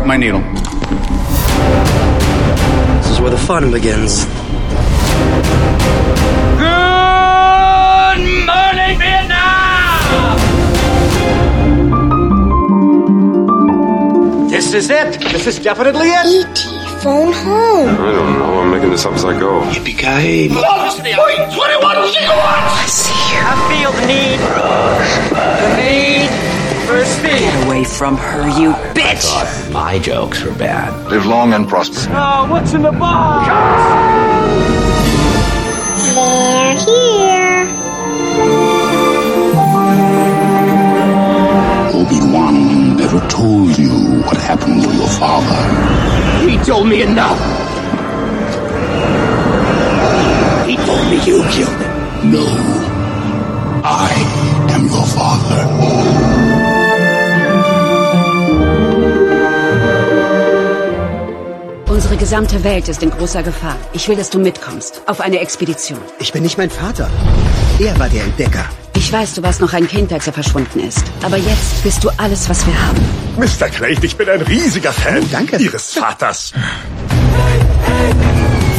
Jarvis, drop my needle. This is where the fun begins. Good morning, Vietnam! This is it. This is definitely it. E.T. phone home. I don't know. I'm making this up as I go. Yippee-ki-yay. Velocity, 21 gigawatts! I see her. I feel the need. The need for speed. away from her, you bitch! My jokes were bad. Live long and prosper. Oh, what's in the box? They're here. Obi-Wan never told you what happened to your father. He told me enough. He told me you killed him. No. I am your father. Gesamte Welt ist in großer Gefahr. Ich will, dass du mitkommst. Auf eine Expedition. Ich bin nicht mein Vater. Er war der Entdecker. Ich weiß, du warst noch ein Kind, als er verschwunden ist. Aber jetzt bist du alles, was wir haben. Mr. Crate, ich bin ein riesiger Fan Oh, danke. Ihres Vaters.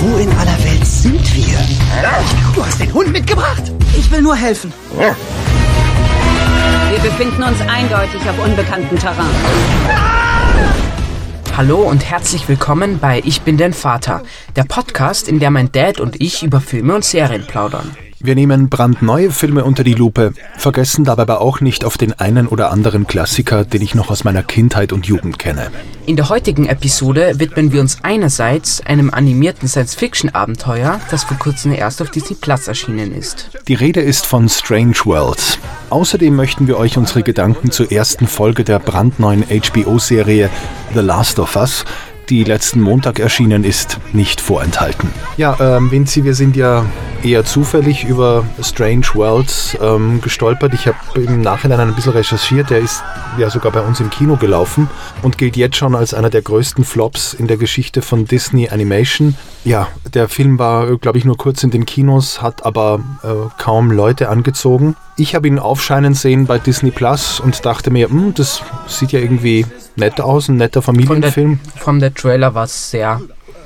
Wo in aller Welt sind wir? Du hast den Hund mitgebracht. Ich will nur helfen. Wir befinden uns eindeutig auf unbekanntem Terrain. Hallo und herzlich willkommen bei Ich bin dein Vater, der Podcast, in der mein Dad und ich über Filme und Serien plaudern. Wir nehmen brandneue Filme unter die Lupe, vergessen dabei aber auch nicht auf den einen oder anderen Klassiker, den ich noch aus meiner Kindheit und Jugend kenne. In der heutigen Episode widmen wir uns einerseits einem animierten Science-Fiction-Abenteuer, das vor kurzem erst auf Disney Plus erschienen ist. Die Rede ist von Strange Worlds. Außerdem möchten wir euch unsere Gedanken zur ersten Folge der brandneuen HBO-Serie The Last of Us, die letzten Montag erschienen ist, nicht vorenthalten. Ja, ähm, Vinci, wir sind ja eher zufällig über Strange Worlds ähm, gestolpert. Ich habe im Nachhinein ein bisschen recherchiert. Der ist ja sogar bei uns im Kino gelaufen und gilt jetzt schon als einer der größten Flops in der Geschichte von Disney Animation. Ja, der Film war, glaube ich, nur kurz in den Kinos, hat aber äh, kaum Leute angezogen. Ich habe ihn aufscheinen sehen bei Disney Plus und dachte mir, hm, das sieht ja irgendwie nett aus, ein netter Von der, Familienfilm. von der Trailer war es sehr,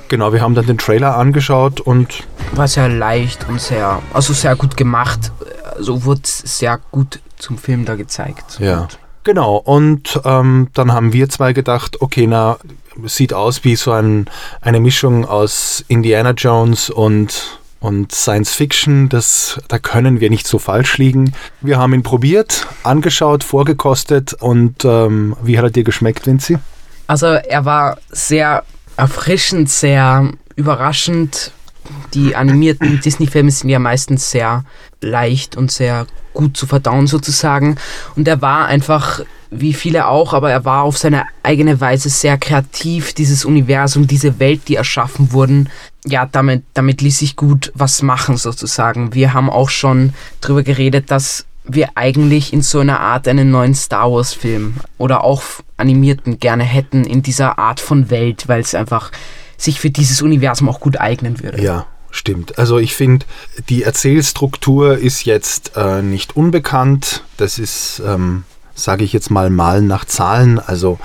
Genau, wir haben dann den Trailer angeschaut und war sehr leicht und sehr, also sehr gut gemacht. Also wurde es sehr gut zum Film da gezeigt. ja. Genau, und ähm, dann haben wir zwei gedacht, okay, na, sieht aus wie so ein, eine Mischung aus Indiana Jones und, und Science Fiction. Das, da können wir nicht so falsch liegen. Wir haben ihn probiert, angeschaut, vorgekostet und ähm, wie hat er dir geschmeckt, Vinci? Also er war sehr erfrischend, sehr überraschend. Die animierten Disney-Filme sind ja meistens sehr leicht und sehr gut zu verdauen sozusagen. Und er war einfach, wie viele auch, aber er war auf seine eigene Weise sehr kreativ. Dieses Universum, diese Welt, die erschaffen wurden, ja, damit, damit ließ sich gut was machen sozusagen. Wir haben auch schon drüber geredet, dass wir eigentlich in so einer Art einen neuen Star Wars-Film oder auch animierten gerne hätten in dieser Art von Welt, weil es einfach sich für dieses Universum auch gut eignen würde. Ja, stimmt. Also ich finde, die Erzählstruktur ist jetzt äh, nicht unbekannt. Das ist, ähm, sage ich jetzt mal, Malen nach Zahlen. Also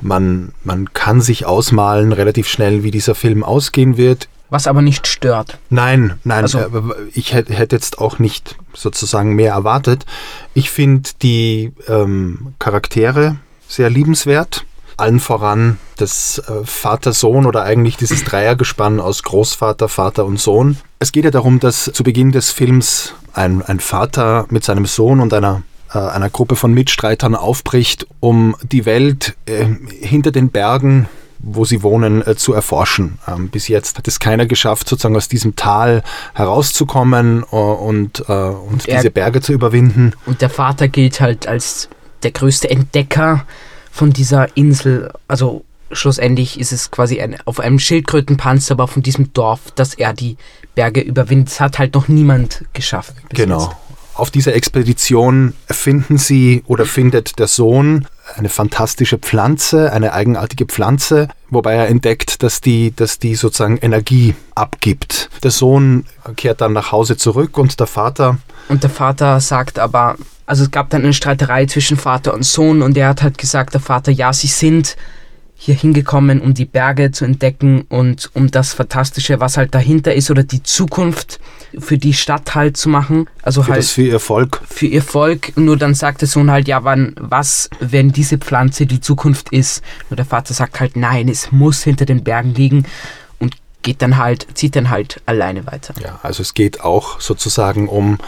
man, man kann sich ausmalen relativ schnell, wie dieser Film ausgehen wird. Was aber nicht stört. Nein, nein, Also- äh, ich hätte jetzt auch nicht sozusagen mehr erwartet. Ich finde die ähm, Charaktere sehr liebenswert. Allen voran das äh, Vater-Sohn oder eigentlich dieses Dreiergespann aus Großvater, Vater und Sohn. Es geht ja darum, dass zu Beginn des Films ein, ein Vater mit seinem Sohn und einer äh, einer Gruppe von Mitstreitern aufbricht, um die Welt äh, hinter den Bergen wo sie wohnen, äh, zu erforschen. Ähm, bis jetzt hat es keiner geschafft, sozusagen aus diesem Tal herauszukommen äh, und, äh, und er- diese Berge zu überwinden. Und der Vater gilt halt als der größte Entdecker von dieser Insel. Also schlussendlich ist es quasi ein, auf einem Schildkrötenpanzer, aber von diesem Dorf, dass er die Berge überwindet. Das hat halt noch niemand geschafft. Genau. jetzt. Auf dieser Expedition finden sie oder findet der Sohn eine fantastische Pflanze, eine eigenartige Pflanze, wobei er entdeckt, dass die, dass die sozusagen Energie abgibt. Der Sohn kehrt dann nach Hause zurück und der Vater Und der Vater sagt aber, also es gab dann eine Streiterei zwischen Vater und Sohn und er hat halt gesagt, der Vater, ja, sie sind hier hingekommen, um die Berge zu entdecken und um das Fantastische, was halt dahinter ist oder die Zukunft für die Stadt halt zu machen. Also für halt das für ihr Volk. für ihr Volk. Nur dann sagt der Sohn halt, ja, wann, was, wenn diese Pflanze die Zukunft ist? Nur der Vater sagt halt, nein, es muss hinter den Bergen liegen und geht dann halt, zieht dann halt alleine weiter. Ja, also es geht auch sozusagen um,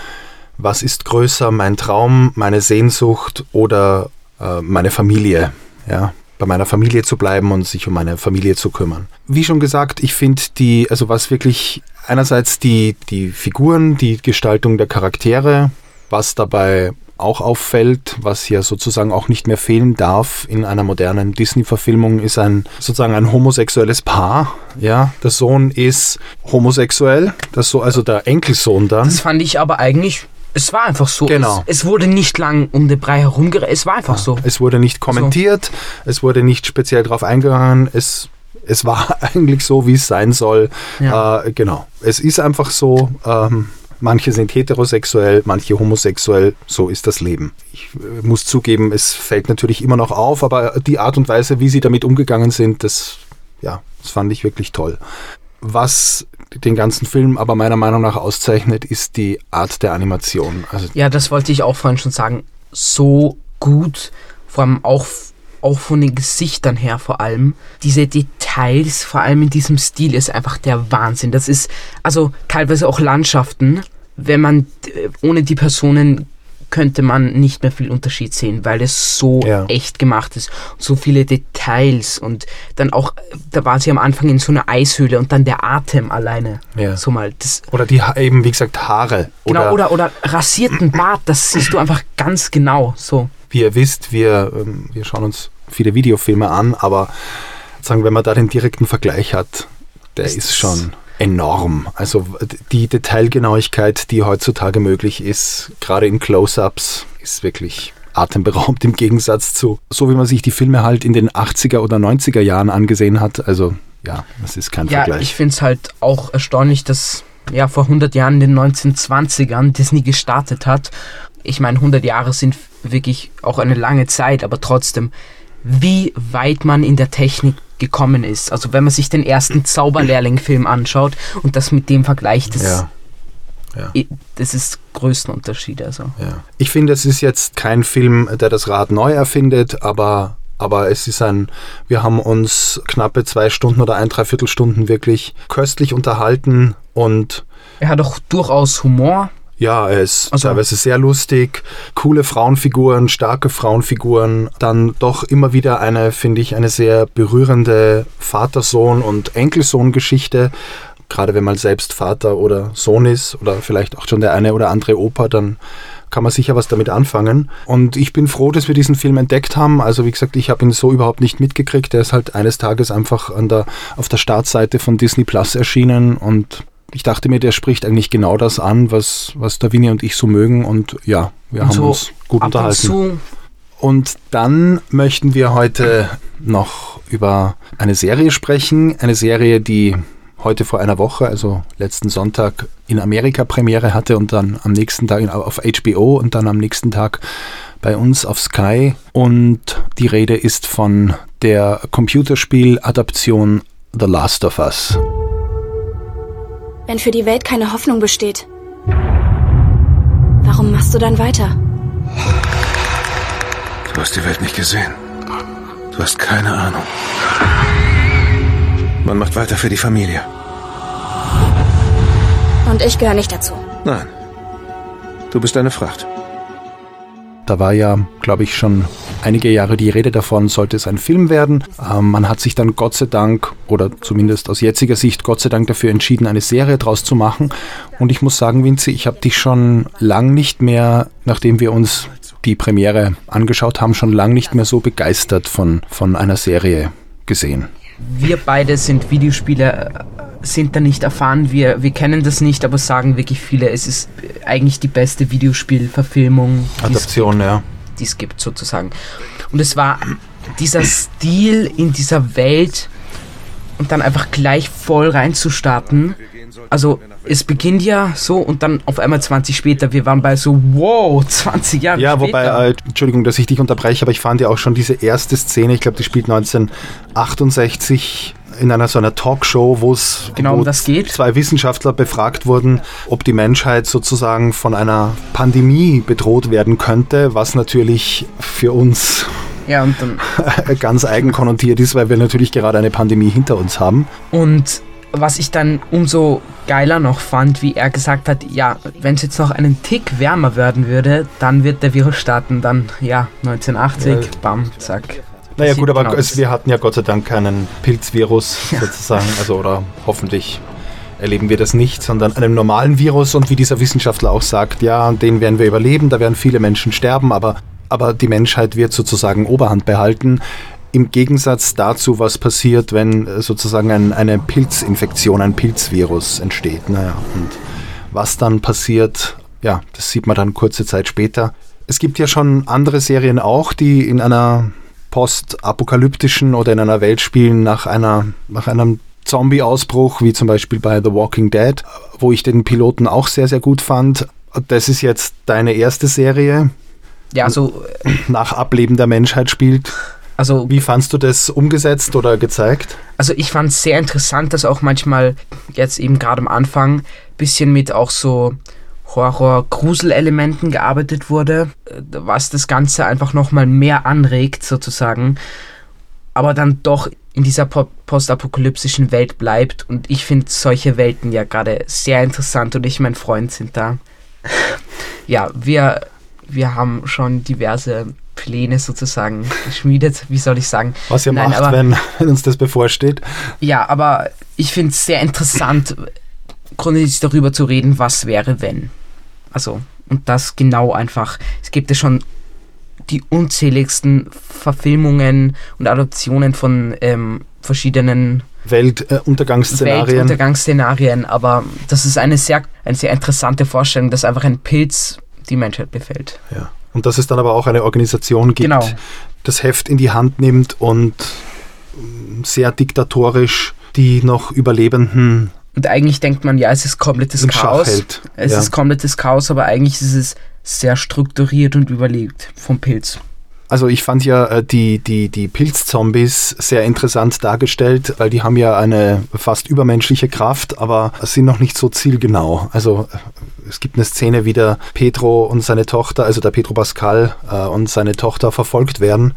was ist größer, mein Traum, meine Sehnsucht oder äh, meine Familie. Ja, bei meiner Familie zu bleiben und sich um meine Familie zu kümmern. Wie schon gesagt, ich finde die, also was wirklich einerseits die, die Figuren, die Gestaltung der Charaktere, was dabei auch auffällt, was ja sozusagen auch nicht mehr fehlen darf in einer modernen Disney-Verfilmung, ist ein sozusagen ein homosexuelles Paar. Ja, der Sohn ist homosexuell, das so also der Enkelsohn dann. Das fand ich aber eigentlich, es war einfach so. Genau. Es, es wurde nicht lang um den Brei herumgeredet, es war einfach so. Es wurde nicht kommentiert, es wurde nicht speziell darauf eingegangen, es, es war eigentlich so, wie es sein soll. Ja. Äh, genau. Es ist einfach so, ähm, manche sind heterosexuell, manche homosexuell, so ist das Leben. Ich äh, muss zugeben, es fällt natürlich immer noch auf, aber die Art und Weise, wie sie damit umgegangen sind, das, ja, das fand ich wirklich toll. Was den ganzen Film aber meiner Meinung nach auszeichnet, ist die Art der Animation. Also Ja, das wollte ich auch vorhin schon sagen. So gut, vor allem auch, auch von den Gesichtern her vor allem. Diese Details, vor allem in diesem Stil, ist einfach der Wahnsinn. Das ist, also teilweise auch Landschaften. Wenn man äh, ohne die Personen könnte man nicht mehr viel Unterschied sehen, weil es so Ja. echt gemacht ist. So viele Details und dann auch, da war sie am Anfang in so einer Eishöhle und dann der Atem alleine. Ja. So mal, das, Oder die eben, wie gesagt, Haare. Genau, oder, oder rasierten Bart, das siehst du einfach ganz genau so. Wie ihr wisst, wir, ähm, wir schauen uns viele Videofilme an, aber sagen, wenn man da den direkten Vergleich hat, der Ist ist, schon enorm. Also die Detailgenauigkeit, die heutzutage möglich ist, gerade in Close-ups, ist wirklich atemberaubend im Gegensatz zu, so wie man sich die Filme halt in den 80er oder 90er Jahren angesehen hat. Also ja, das ist kein Ja, Vergleich. ich finde es halt auch erstaunlich, dass ja vor 100 Jahren, in den 1920ern, Disney gestartet hat. Ich meine, 100 Jahre sind wirklich auch eine lange Zeit, aber trotzdem, wie weit man in der Technik gekommen ist. Also wenn man sich den ersten Zauberlehrling-Film anschaut und das mit dem vergleicht, das, ja. Ja. das ist Größenunterschied. Also. Ja. Ich finde, es ist jetzt kein Film, der das Rad neu erfindet, aber, aber es ist ein, wir haben uns knappe zwei Stunden oder ein, dreiviertel Stunden wirklich köstlich unterhalten und Er hat auch durchaus Humor. Ja, er ist Also- teilweise sehr lustig, coole Frauenfiguren, starke Frauenfiguren, dann doch immer wieder eine, finde ich, eine sehr berührende Vater-Sohn- und Enkelsohn-Geschichte. Gerade wenn man selbst Vater oder Sohn ist oder vielleicht auch schon der eine oder andere Opa, dann kann man sicher was damit anfangen. Und ich bin froh, dass wir diesen Film entdeckt haben. Also wie gesagt, ich habe ihn so überhaupt nicht mitgekriegt. Der ist halt eines Tages einfach an der, auf der Startseite von Disney Plus erschienen und ich dachte mir, der spricht eigentlich genau das an, was, was Davini und ich so mögen. Und ja, wir Und haben so uns gut und unterhalten. zu Und dann möchten wir heute noch über eine Serie sprechen. Eine Serie, die heute vor einer Woche, also letzten Sonntag, in Amerika Premiere hatte und dann am nächsten Tag auf HBO und dann am nächsten Tag bei uns auf Sky. Und die Rede ist von der Computerspiel-Adaption The Last of Us. Wenn für die Welt keine Hoffnung besteht, warum machst du dann weiter? Du hast die Welt nicht gesehen. Du hast keine Ahnung. Man macht weiter für die Familie. Und ich gehöre nicht dazu. Nein. Du bist eine Fracht. Da war ja, glaube ich, schon einige Jahre die Rede davon, sollte es ein Film werden. Ähm, man hat sich dann Gott sei Dank, oder zumindest aus jetziger Sicht Gott sei Dank dafür entschieden, eine Serie draus zu machen. Und ich muss sagen, Vinzi, ich habe dich schon lang nicht mehr, nachdem wir uns die Premiere angeschaut haben, schon lang nicht mehr so begeistert von, von einer Serie gesehen. wir beide sind Videospieler, äh, sind da nicht erfahren, wir, wir kennen das nicht, aber sagen wirklich viele, es ist eigentlich die beste Videospielverfilmung, Adaption, ja. die es gibt sozusagen. Und es war dieser Stil in dieser Welt und dann einfach gleich voll reinzustarten, also es beginnt ja so und dann auf einmal 20 später, wir waren bei so, wow, 20 Jahre Ja, später. wobei, äh, Entschuldigung, dass ich dich unterbreche, aber ich fand ja auch schon diese erste Szene, ich glaube, die spielt 1968 in einer so einer Talkshow, wo es Genau, um das geht. zwei Wissenschaftler befragt wurden, ob die Menschheit sozusagen von einer Pandemie bedroht werden könnte, was natürlich für uns Ja, und dann ganz eigen konnotiert ist, weil wir natürlich gerade eine Pandemie hinter uns haben. Und was ich dann umso geiler noch fand, wie er gesagt hat, ja, wenn es jetzt noch einen Tick wärmer werden würde, dann wird der Virus starten. Dann, ja, 1980, Ja. bam, zack. Naja gut, aber es, wir hatten ja Gott sei Dank keinen Pilzvirus sozusagen, also oder hoffentlich erleben wir das nicht, sondern einen normalen Virus und wie dieser Wissenschaftler auch sagt, ja, den werden wir überleben, da werden viele Menschen sterben, aber, aber die Menschheit wird sozusagen Oberhand behalten. Im Gegensatz dazu, was passiert, wenn äh, sozusagen ein, eine Pilzinfektion, ein Pilzvirus entsteht. Naja, und was dann passiert, ja, das sieht man dann kurze Zeit später. Es gibt ja schon andere Serien auch, die in einer postapokalyptischen oder in einer Welt spielen nach einer nach einem Zombie-Ausbruch, wie zum Beispiel bei The Walking Dead, wo ich den Piloten auch sehr, sehr gut fand. Das ist jetzt deine erste Serie, Ja, also, nach Ableben der Menschheit spielt. also Wie fandst du das umgesetzt oder gezeigt? Also ich fand es sehr interessant, dass auch manchmal jetzt eben gerade am Anfang bisschen mit auch so Horror-Grusel-Elementen gearbeitet wurde, äh, was das Ganze einfach nochmal mehr anregt sozusagen, aber dann doch in dieser po postapokalyptischen Welt bleibt und ich finde solche Welten ja gerade sehr interessant und ich mein Freund sind da. ja, wir, wir haben schon diverse Pläne sozusagen geschmiedet, wie soll ich sagen. Was ihr Nein, macht, aber- wenn, wenn uns das bevorsteht. Ja, aber ich finde es sehr interessant, grundsätzlich darüber zu reden, was wäre, wenn. Also, und das genau einfach. Es gibt ja schon die unzähligsten Verfilmungen und Adoptionen von ähm, verschiedenen Weltuntergangsszenarien. Weltuntergangsszenarien, aber das ist eine sehr, eine sehr interessante Vorstellung, dass einfach ein Pilz die Menschheit befällt. Ja. Und dass es dann aber auch eine Organisation gibt, Genau. das Heft in die Hand nimmt und mm, sehr diktatorisch die noch Überlebenden Und eigentlich denkt man, ja, es ist komplettes im Chaos. hält. Es ja. ist komplettes Chaos, aber eigentlich ist es sehr strukturiert und überlegt vom Pilz. Also ich fand ja äh, die, die, die Pilzzombies sehr interessant dargestellt, weil die haben ja eine fast übermenschliche Kraft, aber sind noch nicht so zielgenau. Also äh, es gibt eine Szene, wie der Pedro und seine Tochter, also der Pedro Pascal äh, und seine Tochter verfolgt werden.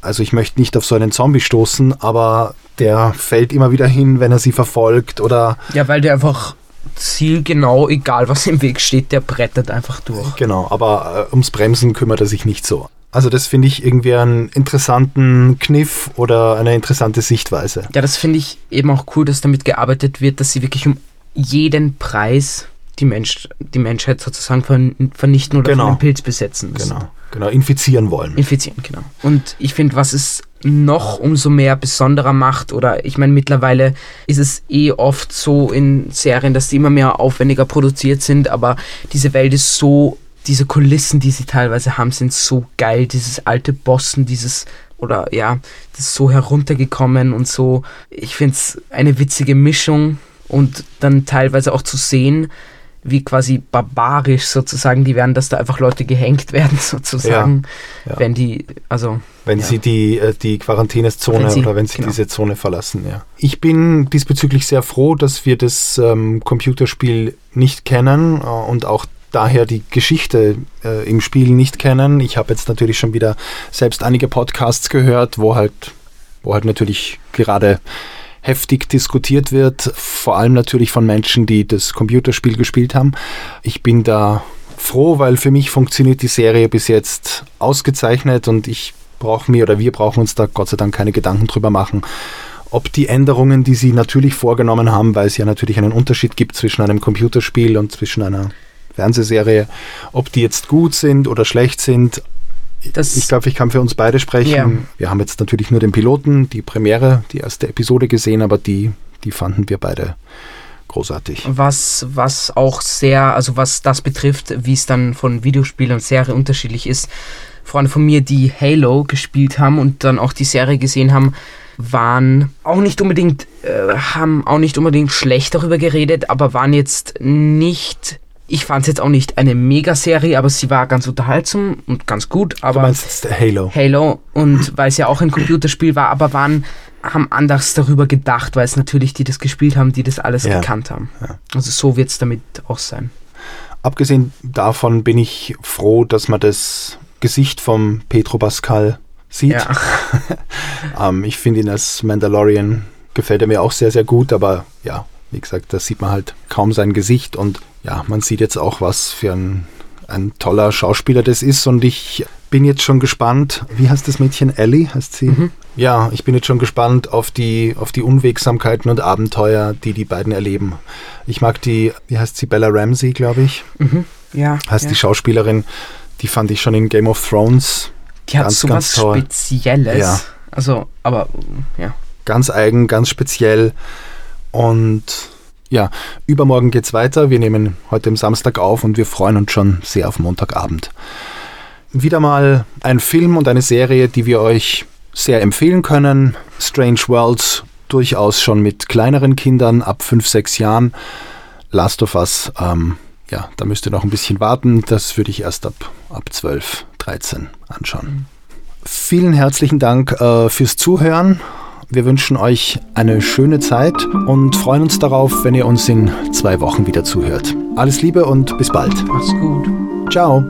Also ich möchte nicht auf so einen Zombie stoßen, aber der fällt immer wieder hin, wenn er sie verfolgt oder Ja, weil der einfach zielgenau, egal was im Weg steht, der brettert einfach durch. Genau, aber äh, ums Bremsen kümmert er sich nicht so. Also das finde ich irgendwie einen interessanten Kniff oder eine interessante Sichtweise. Ja, das finde ich eben auch cool, dass damit gearbeitet wird, dass sie wirklich um jeden Preis die, Mensch, die Menschheit sozusagen vern- vernichten oder Genau. von einem Pilz besetzen. Das Genau, genau, infizieren wollen. Infizieren, genau. Und ich finde, was es noch umso mehr besonderer macht, oder ich meine, mittlerweile ist es eh oft so in Serien, dass die immer mehr aufwendiger produziert sind, aber diese Welt ist so, diese Kulissen, die sie teilweise haben, sind so geil. Dieses alte Boston, dieses, oder ja, das ist so heruntergekommen und so. Ich finde es eine witzige Mischung und dann teilweise auch zu sehen, wie quasi barbarisch sozusagen die werden, dass da einfach Leute gehängt werden sozusagen, Ja, ja. wenn die, also Wenn Ja. sie die, äh, die Quarantänezone Wenn sie- oder wenn sie genau. diese Zone verlassen, ja. Ich bin diesbezüglich sehr froh, dass wir das ähm, Computerspiel nicht kennen äh, und auch daher die Geschichte äh, im Spiel nicht kennen. Ich habe jetzt natürlich schon wieder selbst einige Podcasts gehört, wo halt, wo halt natürlich gerade heftig diskutiert wird, vor allem natürlich von Menschen, die das Computerspiel gespielt haben. Ich bin da froh, weil für mich funktioniert die Serie bis jetzt ausgezeichnet und ich brauche mir oder wir brauchen uns da Gott sei Dank keine Gedanken drüber machen, ob die Änderungen, die sie natürlich vorgenommen haben, weil es ja natürlich einen Unterschied gibt zwischen einem Computerspiel und zwischen einer Fernsehserie, ob die jetzt gut sind oder schlecht sind. Das Ich glaube, ich kann für uns beide sprechen. Ja. Wir haben jetzt natürlich nur den Piloten, die Premiere, die erste Episode gesehen, aber die, die fanden wir beide großartig. was, was auch sehr, also was das betrifft, wie es dann von Videospiel und Serie unterschiedlich ist. Freunde von mir, die Halo gespielt haben und dann auch die Serie gesehen haben, waren auch nicht unbedingt, äh, haben auch nicht unbedingt schlecht darüber geredet, aber waren jetzt nicht ich fand es jetzt auch nicht eine Megaserie, aber sie war ganz unterhaltsam und ganz gut. Aber du meinst Halo? Halo und weil es ja auch ein Computerspiel war, aber waren haben anders darüber gedacht, weil es natürlich die das gespielt haben, die das alles ja. gekannt haben. Ja. Also so wird es damit auch sein. Abgesehen davon bin ich froh, dass man das Gesicht vom Petro Pascal sieht. Ja. ähm, ich finde ihn als Mandalorian gefällt er mir auch sehr, sehr gut, aber ja, wie gesagt, da sieht man halt kaum sein Gesicht und ja, man sieht jetzt auch, was für ein, ein toller Schauspieler das ist und ich bin jetzt schon gespannt. Wie heißt das Mädchen? Ellie heißt sie? Mhm. Ja, ich bin jetzt schon gespannt auf die, auf die Unwegsamkeiten und Abenteuer, die die beiden erleben. Ich mag die, wie heißt sie? Bella Ramsey, glaube ich. Mhm. Ja. Heißt ja. die Schauspielerin, die fand ich schon in Game of Thrones. Die hat so was Spezielles. Ja. Also, aber ja. Ganz eigen, ganz speziell. Und ja, übermorgen geht's weiter. Wir nehmen heute am Samstag auf und wir freuen uns schon sehr auf Montagabend. Wieder mal ein Film und eine Serie, die wir euch sehr empfehlen können. Strange Worlds durchaus schon mit kleineren Kindern ab 5, 6 Jahren. Last of Us, ähm, ja, da müsst ihr noch ein bisschen warten. Das würde ich erst ab, ab 12, 13 anschauen. Vielen herzlichen Dank äh, fürs Zuhören. Wir wünschen euch eine schöne Zeit und freuen uns darauf, wenn ihr uns in zwei Wochen wieder zuhört. Alles Liebe und bis bald. Macht's gut. Ciao.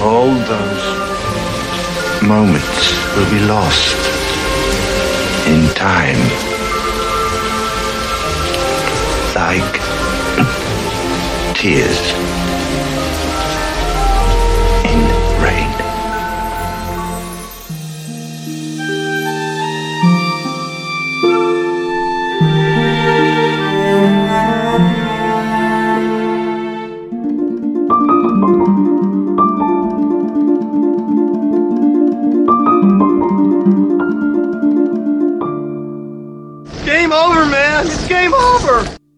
All those moments will be lost in time. Tears